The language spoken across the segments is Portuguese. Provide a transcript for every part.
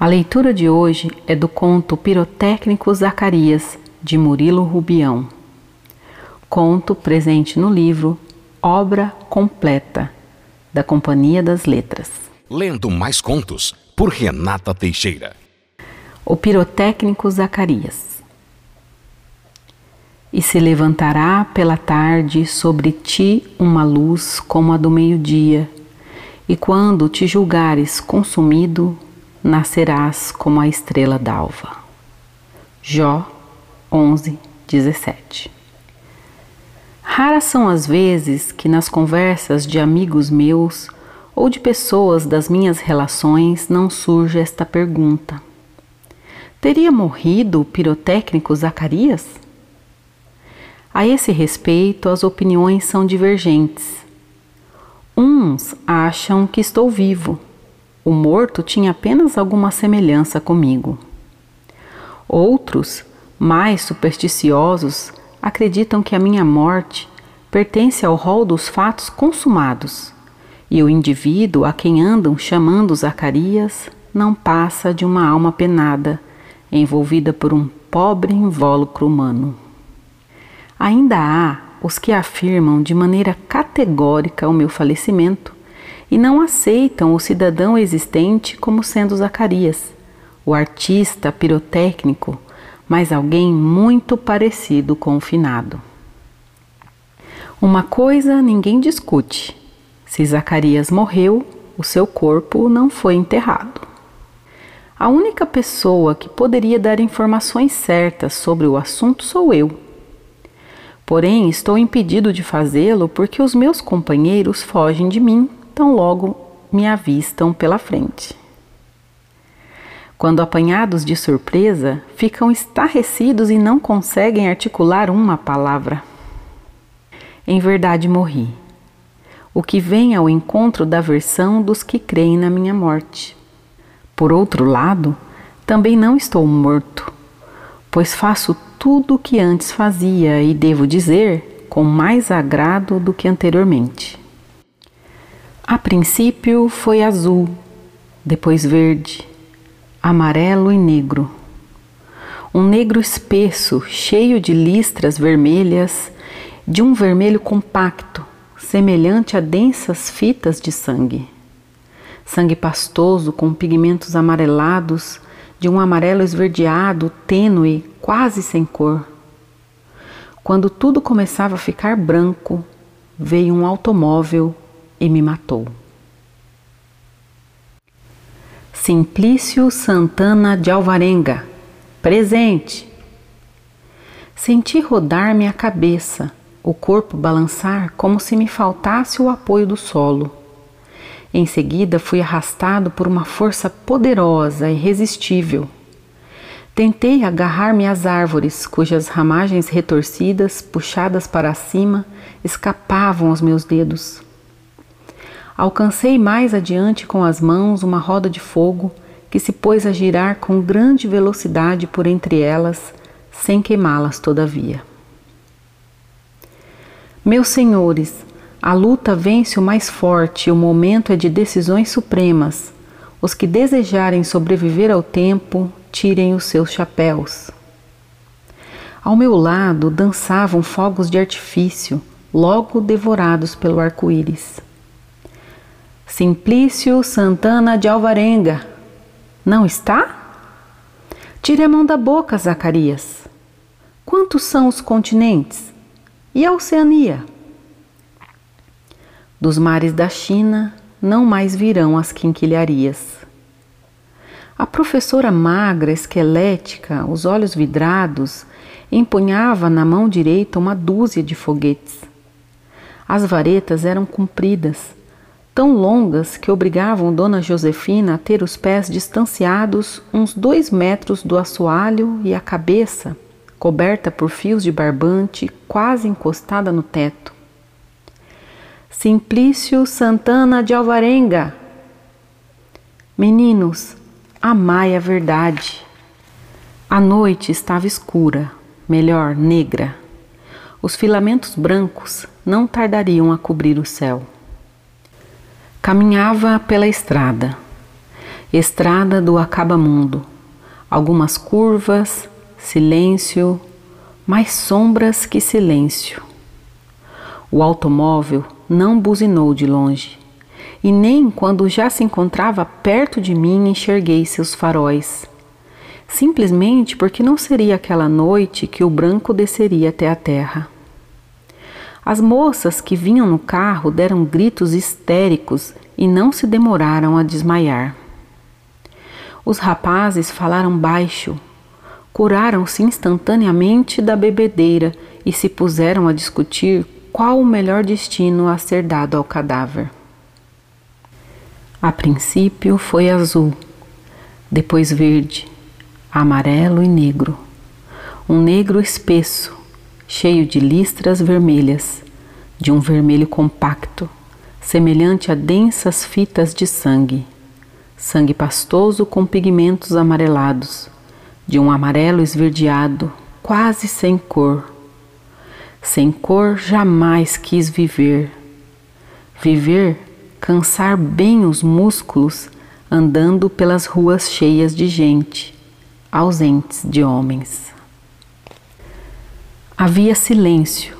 A leitura de hoje é do conto Pirotécnico Zacarias, de Murilo Rubião. Conto presente no livro Obra Completa, da Companhia das Letras. Lendo mais contos por Renata Teixeira. O Pirotécnico Zacarias. E se levantará pela tarde sobre ti uma luz como a do meio-dia, e quando te julgares consumido, nascerás como a estrela d'alva. Jó 11, 17 Raras são as vezes que nas conversas de amigos meus ou de pessoas das minhas relações não surge esta pergunta: Teria morrido o pirotécnico Zacarias? A esse respeito, as opiniões são divergentes. Uns acham que estou vivo o morto tinha apenas alguma semelhança comigo. Outros, mais supersticiosos, acreditam que a minha morte pertence ao rol dos fatos consumados e o indivíduo a quem andam chamando Zacarias não passa de uma alma penada, envolvida por um pobre invólucro humano. Ainda há os que afirmam de maneira categórica o meu falecimento e não aceitam o cidadão existente como sendo Zacarias, o artista pirotécnico, mas alguém muito parecido com o finado. Uma coisa ninguém discute: se Zacarias morreu, o seu corpo não foi enterrado. A única pessoa que poderia dar informações certas sobre o assunto sou eu. Porém, estou impedido de fazê-lo porque os meus companheiros fogem de mim tão logo me avistam pela frente. Quando apanhados de surpresa, ficam estarrecidos e não conseguem articular uma palavra. Em verdade morri, o que vem ao encontro da versão dos que creem na minha morte. Por outro lado, também não estou morto, pois faço tudo o que antes fazia e devo dizer com mais agrado do que anteriormente. A princípio foi azul, depois verde, amarelo e negro. Um negro espesso, cheio de listras vermelhas, de um vermelho compacto, semelhante a densas fitas de sangue. Sangue pastoso com pigmentos amarelados, de um amarelo esverdeado, tênue, quase sem cor. Quando tudo começava a ficar branco, veio um automóvel e me matou. Simplício Santana de Alvarenga, presente. Senti rodar-me a cabeça, o corpo balançar como se me faltasse o apoio do solo. Em seguida, fui arrastado por uma força poderosa e irresistível. Tentei agarrar-me às árvores, cujas ramagens retorcidas, puxadas para cima, escapavam aos meus dedos. Alcancei mais adiante com as mãos uma roda de fogo que se pôs a girar com grande velocidade por entre elas, sem queimá-las, todavia. Meus senhores, a luta vence o mais forte o momento é de decisões supremas. Os que desejarem sobreviver ao tempo, tirem os seus chapéus. Ao meu lado dançavam fogos de artifício, logo devorados pelo arco-íris. Simplício Santana de Alvarenga. Não está? Tire a mão da boca, Zacarias. Quantos são os continentes? E a Oceania? Dos mares da China não mais virão as quinquilharias. A professora magra, esquelética, os olhos vidrados, empunhava na mão direita uma dúzia de foguetes. As varetas eram compridas, tão longas que obrigavam Dona Josefina a ter os pés distanciados uns dois metros do assoalho e a cabeça, coberta por fios de barbante, quase encostada no teto. Simplício Santana de Alvarenga. Meninos, amai a verdade. A noite estava escura, melhor, negra. Os filamentos brancos não tardariam a cobrir o céu. Caminhava pela estrada Estrada do acabamundo. Algumas curvas, silêncio, mais sombras que silêncio. O automóvel não buzinou de longe, e nem quando já se encontrava perto de mim enxerguei seus faróis. Simplesmente porque não seria aquela noite que o branco desceria até a terra. As moças que vinham no carro deram gritos histéricos e não se demoraram a desmaiar. Os rapazes falaram baixo, curaram-se instantaneamente da bebedeira e se puseram a discutir qual o melhor destino a ser dado ao cadáver. A princípio foi azul, depois verde, amarelo e negro. Um negro espesso, cheio de listras vermelhas, de um vermelho compacto, semelhante a densas fitas de sangue sangue pastoso com pigmentos amarelados, de um amarelo esverdeado, quase sem cor. Sem cor jamais quis viver. Viver, cansar bem os músculos andando pelas ruas cheias de gente, ausentes de homens. Havia silêncio,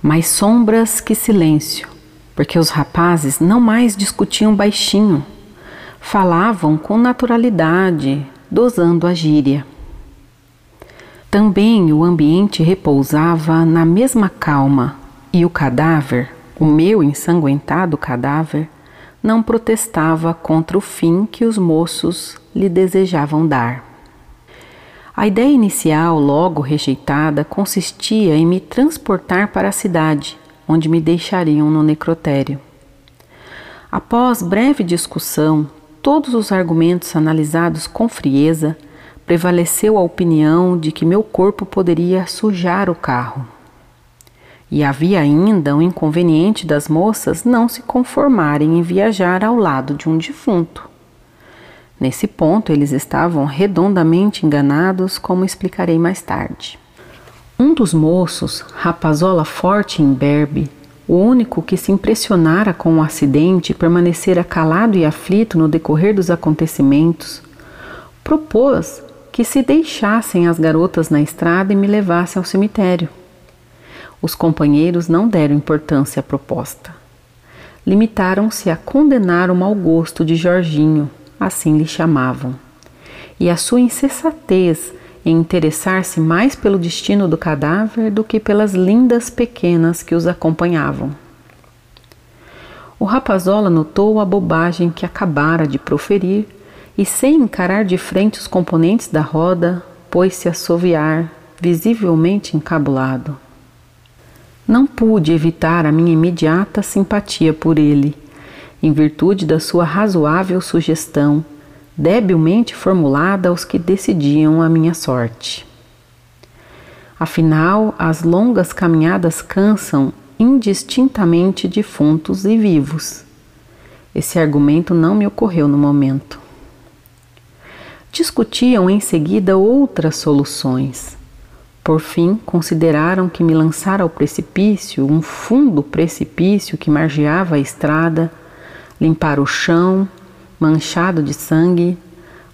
mais sombras que silêncio, porque os rapazes não mais discutiam baixinho falavam com naturalidade, dosando a gíria. Também o ambiente repousava na mesma calma e o cadáver, o meu ensanguentado cadáver, não protestava contra o fim que os moços lhe desejavam dar. A ideia inicial, logo rejeitada, consistia em me transportar para a cidade, onde me deixariam no necrotério. Após breve discussão, todos os argumentos analisados com frieza, prevaleceu a opinião de que meu corpo poderia sujar o carro. E havia ainda o inconveniente das moças não se conformarem em viajar ao lado de um defunto. Nesse ponto, eles estavam redondamente enganados, como explicarei mais tarde. Um dos moços, rapazola forte e imberbe, o único que se impressionara com o acidente e permanecera calado e aflito no decorrer dos acontecimentos, propôs que se deixassem as garotas na estrada e me levassem ao cemitério. Os companheiros não deram importância à proposta. Limitaram-se a condenar o mau gosto de Jorginho, assim lhe chamavam, e a sua insensatez em interessar-se mais pelo destino do cadáver do que pelas lindas pequenas que os acompanhavam. O rapazola notou a bobagem que acabara de proferir e, sem encarar de frente os componentes da roda, pôs-se a assoviar, visivelmente encabulado. Não pude evitar a minha imediata simpatia por ele, em virtude da sua razoável sugestão debilmente formulada aos que decidiam a minha sorte. Afinal, as longas caminhadas cansam indistintamente defuntos e vivos. Esse argumento não me ocorreu no momento. Discutiam em seguida outras soluções. Por fim, consideraram que me lançar ao precipício, um fundo precipício que margeava a estrada, limpar o chão, manchado de sangue,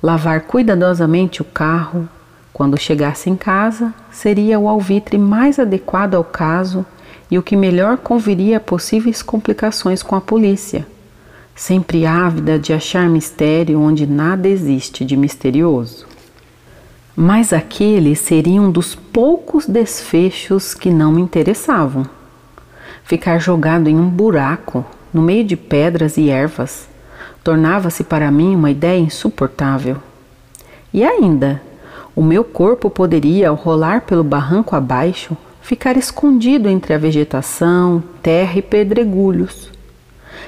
lavar cuidadosamente o carro. Quando chegasse em casa, seria o alvitre mais adequado ao caso e o que melhor conviria a possíveis complicações com a polícia, sempre ávida de achar mistério onde nada existe de misterioso. Mas aquele seria um dos poucos desfechos que não me interessavam. Ficar jogado em um buraco, no meio de pedras e ervas, tornava-se para mim uma ideia insuportável. E ainda, o meu corpo poderia, ao rolar pelo barranco abaixo, ficar escondido entre a vegetação, terra e pedregulhos.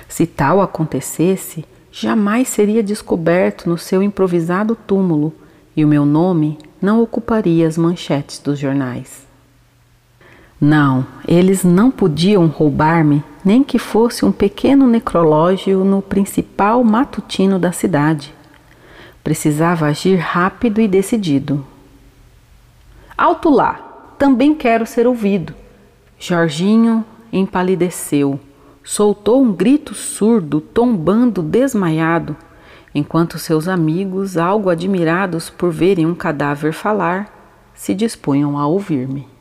Se tal acontecesse, jamais seria descoberto no seu improvisado túmulo e o meu nome não ocuparia as manchetes dos jornais. Não, eles não podiam roubar-me nem que fosse um pequeno necrológio no principal matutino da cidade. Precisava agir rápido e decidido. Alto lá, também quero ser ouvido. Jorginho empalideceu, soltou um grito surdo, tombando desmaiado, enquanto seus amigos, algo admirados por verem um cadáver falar, se dispunham a ouvir-me.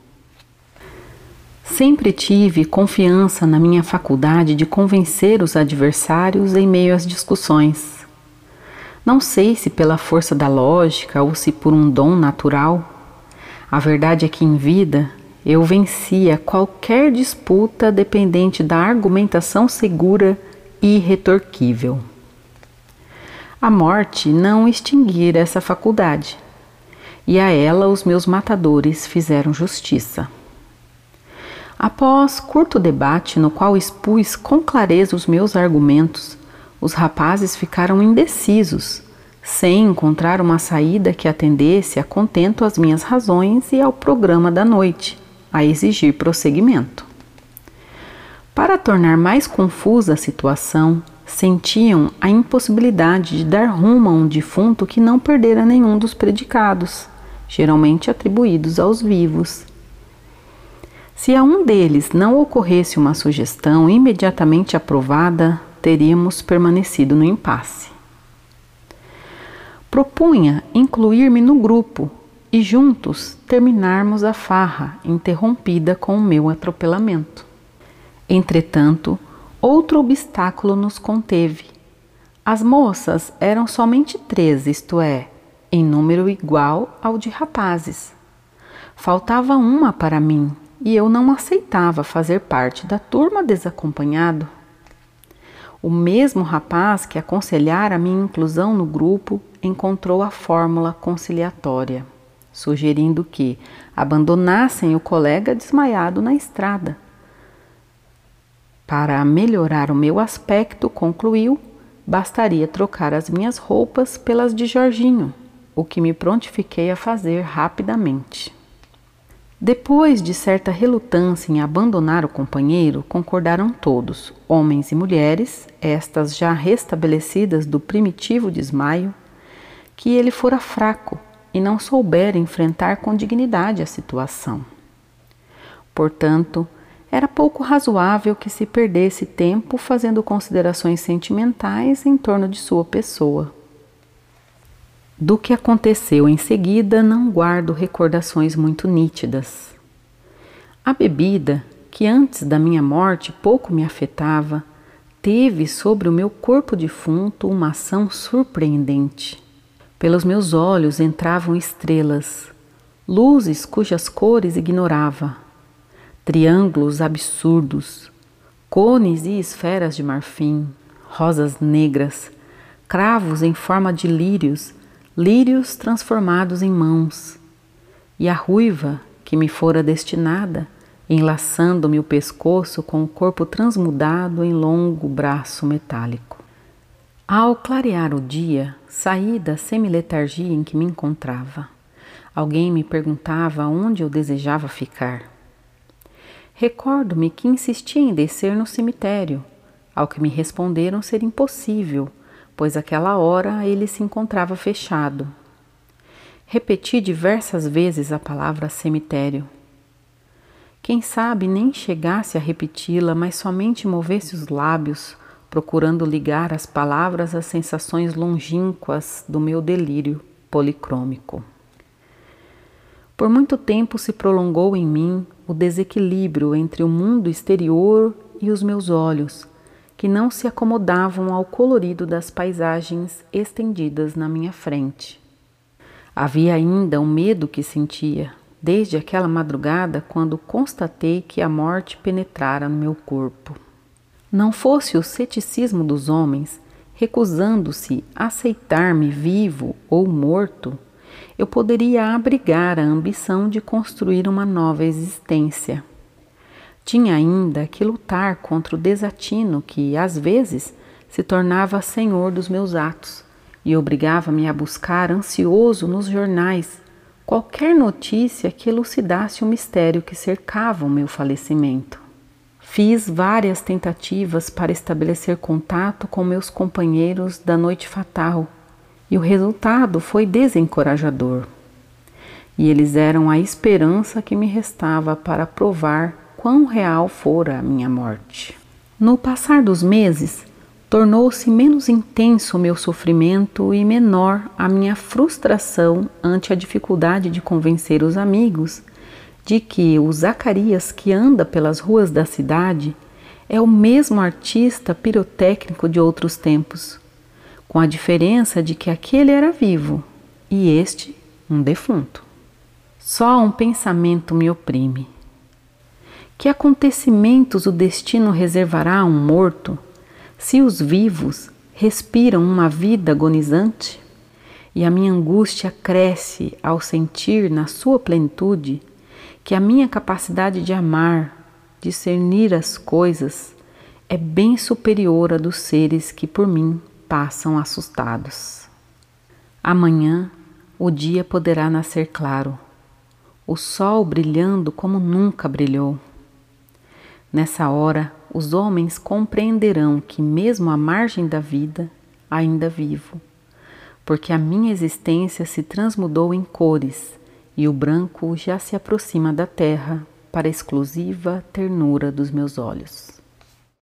Sempre tive confiança na minha faculdade de convencer os adversários em meio às discussões. Não sei se pela força da lógica ou se por um dom natural. A verdade é que em vida eu vencia qualquer disputa dependente da argumentação segura e irretorquível. A morte não extinguira essa faculdade, e a ela os meus matadores fizeram justiça. Após curto debate no qual expus com clareza os meus argumentos, os rapazes ficaram indecisos, sem encontrar uma saída que atendesse a contento às minhas razões e ao programa da noite, a exigir prosseguimento. Para tornar mais confusa a situação, sentiam a impossibilidade de dar rumo a um defunto que não perdera nenhum dos predicados, geralmente atribuídos aos vivos. Se a um deles não ocorresse uma sugestão imediatamente aprovada, teríamos permanecido no impasse. Propunha incluir-me no grupo e juntos terminarmos a farra interrompida com o meu atropelamento. Entretanto, outro obstáculo nos conteve. As moças eram somente três, isto é, em número igual ao de rapazes. Faltava uma para mim e eu não aceitava fazer parte da turma desacompanhado. O mesmo rapaz que aconselhara a minha inclusão no grupo encontrou a fórmula conciliatória, sugerindo que abandonassem o colega desmaiado na estrada para melhorar o meu aspecto, concluiu, bastaria trocar as minhas roupas pelas de Jorginho, o que me prontifiquei a fazer rapidamente. Depois de certa relutância em abandonar o companheiro, concordaram todos, homens e mulheres, estas já restabelecidas do primitivo desmaio, que ele fora fraco e não soubera enfrentar com dignidade a situação. Portanto, era pouco razoável que se perdesse tempo fazendo considerações sentimentais em torno de sua pessoa. Do que aconteceu em seguida, não guardo recordações muito nítidas. A bebida, que antes da minha morte pouco me afetava, teve sobre o meu corpo defunto uma ação surpreendente. Pelos meus olhos entravam estrelas, luzes cujas cores ignorava, triângulos absurdos, cones e esferas de marfim, rosas negras, cravos em forma de lírios, lírios transformados em mãos, e a ruiva que me fora destinada, enlaçando-me o pescoço com o corpo transmudado em longo braço metálico. Ao clarear o dia, saí da semiletargia em que me encontrava. Alguém me perguntava onde eu desejava ficar. Recordo-me que insisti em descer no cemitério, ao que me responderam ser impossível, pois aquela hora ele se encontrava fechado. Repeti diversas vezes a palavra cemitério. Quem sabe nem chegasse a repeti-la, mas somente movesse os lábios, procurando ligar as palavras às sensações longínquas do meu delírio policrômico. Por muito tempo se prolongou em mim o desequilíbrio entre o mundo exterior e os meus olhos, que não se acomodavam ao colorido das paisagens estendidas na minha frente. Havia ainda um medo que sentia, desde aquela madrugada quando constatei que a morte penetrara no meu corpo. Não fosse o ceticismo dos homens, recusando-se a aceitar-me vivo ou morto, eu poderia abrigar a ambição de construir uma nova existência. Tinha ainda que lutar contra o desatino que, às vezes, se tornava senhor dos meus atos e obrigava-me a buscar ansioso nos jornais qualquer notícia que elucidasse o mistério que cercava o meu falecimento. Fiz várias tentativas para estabelecer contato com meus companheiros da noite fatal e o resultado foi desencorajador. E eles eram a esperança que me restava para provar quão real fora a minha morte. No passar dos meses, tornou-se menos intenso o meu sofrimento e menor a minha frustração ante a dificuldade de convencer os amigos de que o Zacarias que anda pelas ruas da cidade é o mesmo artista pirotécnico de outros tempos, com a diferença de que aquele era vivo e este um defunto. Só um pensamento me oprime. Que acontecimentos o destino reservará a um morto, se os vivos respiram uma vida agonizante? E a minha angústia cresce ao sentir na sua plenitude que a minha capacidade de amar, discernir as coisas, é bem superior à dos seres que por mim passam assustados. Amanhã o dia poderá nascer claro, o sol brilhando como nunca brilhou. Nessa hora, os homens compreenderão que, mesmo à margem da vida, ainda vivo, porque a minha existência se transmudou em cores e o branco já se aproxima da terra para a exclusiva ternura dos meus olhos.